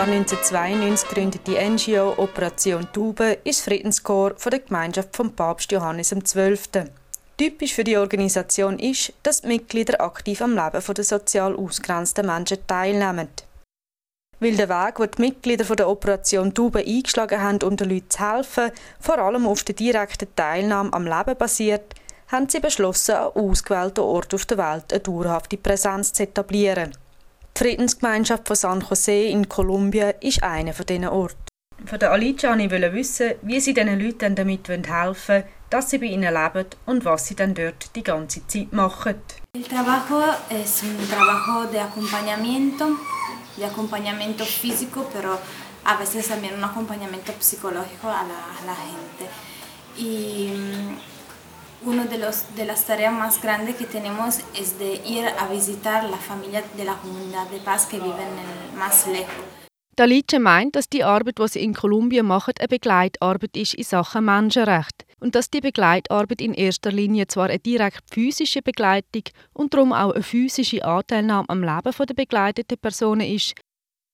Jahr 1992 gegründete NGO Operation Taube ist Friedenskorps der Gemeinschaft von Papst Johannes XII. Typisch für die Organisation ist, dass die Mitglieder aktiv am Leben der sozial ausgrenzten Menschen teilnehmen. Weil der Weg, den die Mitglieder der Operation Taube eingeschlagen haben, um den Leuten zu helfen, vor allem auf der direkten Teilnahme am Leben basiert, haben sie beschlossen, an ausgewählten Orten auf der Welt eine dauerhafte Präsenz zu etablieren. Die Friedensgemeinschaft von San Jose in Kolumbien ist einer von diesen Orten. Von der Alicia wollte ich wissen, wie sie diesen Leuten damit helfen wollen, dass sie bei ihnen leben und was sie dann dort die ganze Zeit machen. El trabajo es un trabajo de acompañamiento, de acompañamiento físico, pero a veces también un acompañamiento psicológico a la, a la gente. Y Una de, los, de las tareas más grandes que tenemos es de ir a visitar la familia de la comunidad de paz que viven en, más lejos. Dalice meint, dass die Arbeit, die sie in Kolumbien machen, eine Begleitarbeit ist in Sachen Menschenrecht und dass die Begleitarbeit in erster Linie zwar eine direkt physische Begleitung und darum auch eine physische Anteilnahme am Leben der begleiteten Personen ist,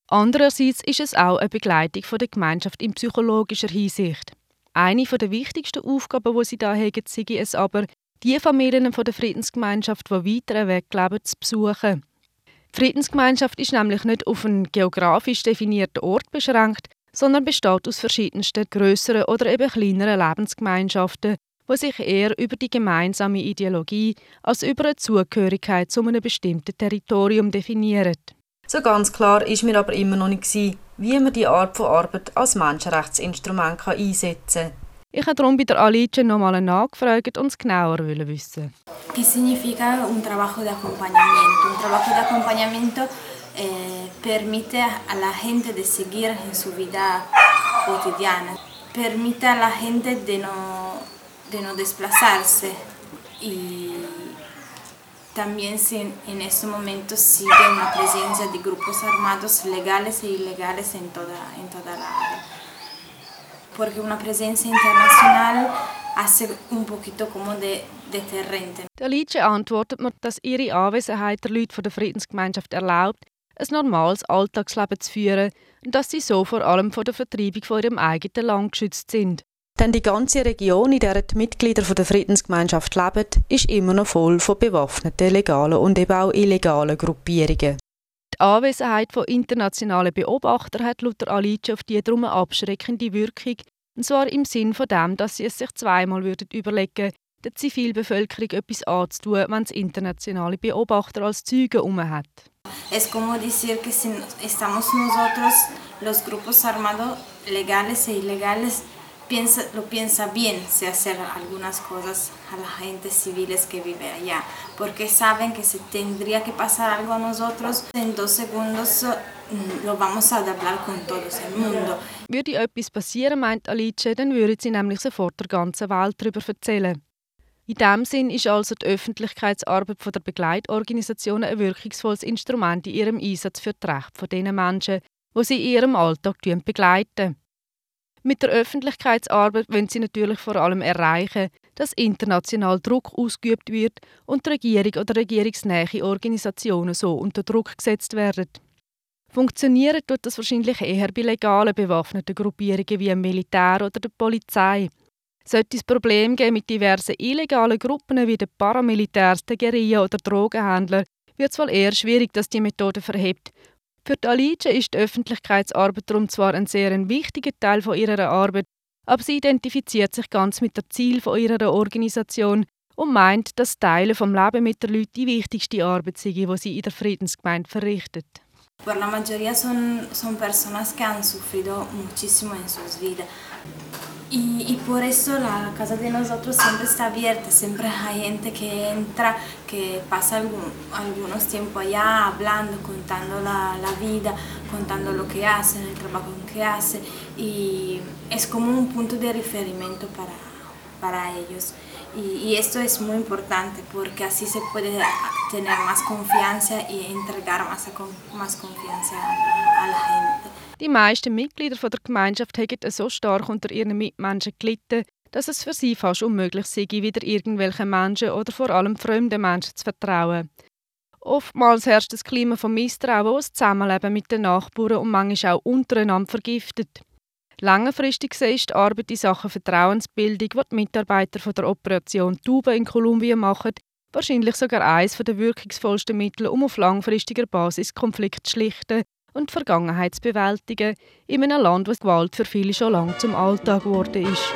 andererseits ist es auch eine Begleitung der Gemeinschaft in psychologischer Hinsicht. Eine der wichtigsten Aufgaben, die sie da haben, sei es aber, die Familien der Friedensgemeinschaft, die weiter weg leben, zu besuchen. Die Friedensgemeinschaft ist nämlich nicht auf einen geografisch definierten Ort beschränkt, sondern besteht aus verschiedensten größeren oder eben kleineren Lebensgemeinschaften, die sich eher über die gemeinsame Ideologie als über eine Zugehörigkeit zu einem bestimmten Territorium definieren. So ganz klar ist mir aber immer noch nicht, wie man die Art von Arbeit als Menschenrechtsinstrument einsetzen kann. Ich habe darum bei der Alice noch mal nachgefragt und es genauer wissen. ¿Qué significa un trabajo de acompañamiento? Un trabajo de acompañamiento eh, permite a la gente de seguir en su vida cotidiana, permite a la gente de no, de no desplazarse y También en este momento sigue una presencia de grupos armados legales e ilegales en toda, en toda la área. Porque una presencia internacional hace un poquito como de deterrente. Der Lice antwortet mir, dass ihre Anwesenheit der Leute der Friedensgemeinschaft erlaubt, ein normales Alltagsleben zu führen und dass sie so vor allem vor der Vertreibung von ihrem eigenen Land geschützt sind. Denn die ganze Region, in der die Mitglieder der Friedensgemeinschaft leben, ist immer noch voll von bewaffneten legalen und eben auch illegalen Gruppierungen. Die Anwesenheit von internationalen Beobachtern hat Luther Alice auf die drum eine abschreckende Wirkung, und zwar im Sinn von dem, dass sie es sich zweimal würden überlegen der Zivilbevölkerung etwas anzutun, wenn es internationale Beobachter als Zeugen herum hat. Es como decir que si estamos nosotros, los grupos armados legales e ilegales, piensa, lo piensa bien si hacer algunas cosas a la gente civiles que vive allá, porque saben que si tendría que pasar algo a nosotros, en dos segundos mm, lo vamos a hablar con todos el mundo. Würde etwas passieren, meint Alice, dann würde sie nämlich sofort der ganzen Welt darüber erzählen. In diesem Sinn ist also die Öffentlichkeitsarbeit der Begleitorganisationen ein wirkungsvolles Instrument in ihrem Einsatz für die Rechte von den Menschen, die sie in ihrem Alltag begleiten. Mit der Öffentlichkeitsarbeit wollen sie natürlich vor allem erreichen, dass international Druck ausgeübt wird und die Regierung oder regierungsnähe Organisationen so unter Druck gesetzt werden. Funktionieren tut das wahrscheinlich eher bei legalen bewaffneten Gruppierungen wie dem Militär oder der Polizei. Sollte es Probleme geben mit diversen illegalen Gruppen wie den Paramilitärs, den Guerilla oder Drogenhändlern, wird es wohl eher schwierig, dass die Methode verhebt für die Alice ist die Öffentlichkeitsarbeit darum zwar ein sehr wichtiger Teil von ihrer Arbeit, aber sie identifiziert sich ganz mit dem Ziel von ihrer Organisation und meint, dass Teile vom Leben mit den Leuten die wichtigste Arbeit sei, die sie in der Friedensgemeinde verrichtet. Por la mayoría son, son personas que han sufrido muchísimo en sus vidas. Y, por eso la casa de nosotros siempre está abierta, siempre hay gente que entra, que pasa algún, algunos tiempos allá hablando, contando la, la, vida, contando lo que hacen, el trabajo que hace y es como un punto de referimiento para, para ellos. Y, y, esto es muy importante porque así se puede tener más confianza y entregar más, más confianza a, la gente. Die meisten Mitglieder der Gemeinschaft haben so stark unter ihren Mitmenschen gelitten, dass es für sie fast unmöglich sei, wieder irgendwelchen Menschen oder vor allem fremden Menschen zu vertrauen. Oftmals herrscht das Klima von Misstrauen, das Zusammenleben mit den Nachbarn und manchmal auch untereinander vergiftet. Längerfristig ist die Arbeit in Sachen Vertrauensbildung, die die Mitarbeiter von der Operation Tube in Kolumbien machen, wahrscheinlich sogar eines der wirkungsvollsten Mittel, um auf langfristiger Basis Konflikte zu schlichten und die Vergangenheit zu bewältigen, in einem Land, wo Gewalt für viele schon lange zum Alltag geworden ist.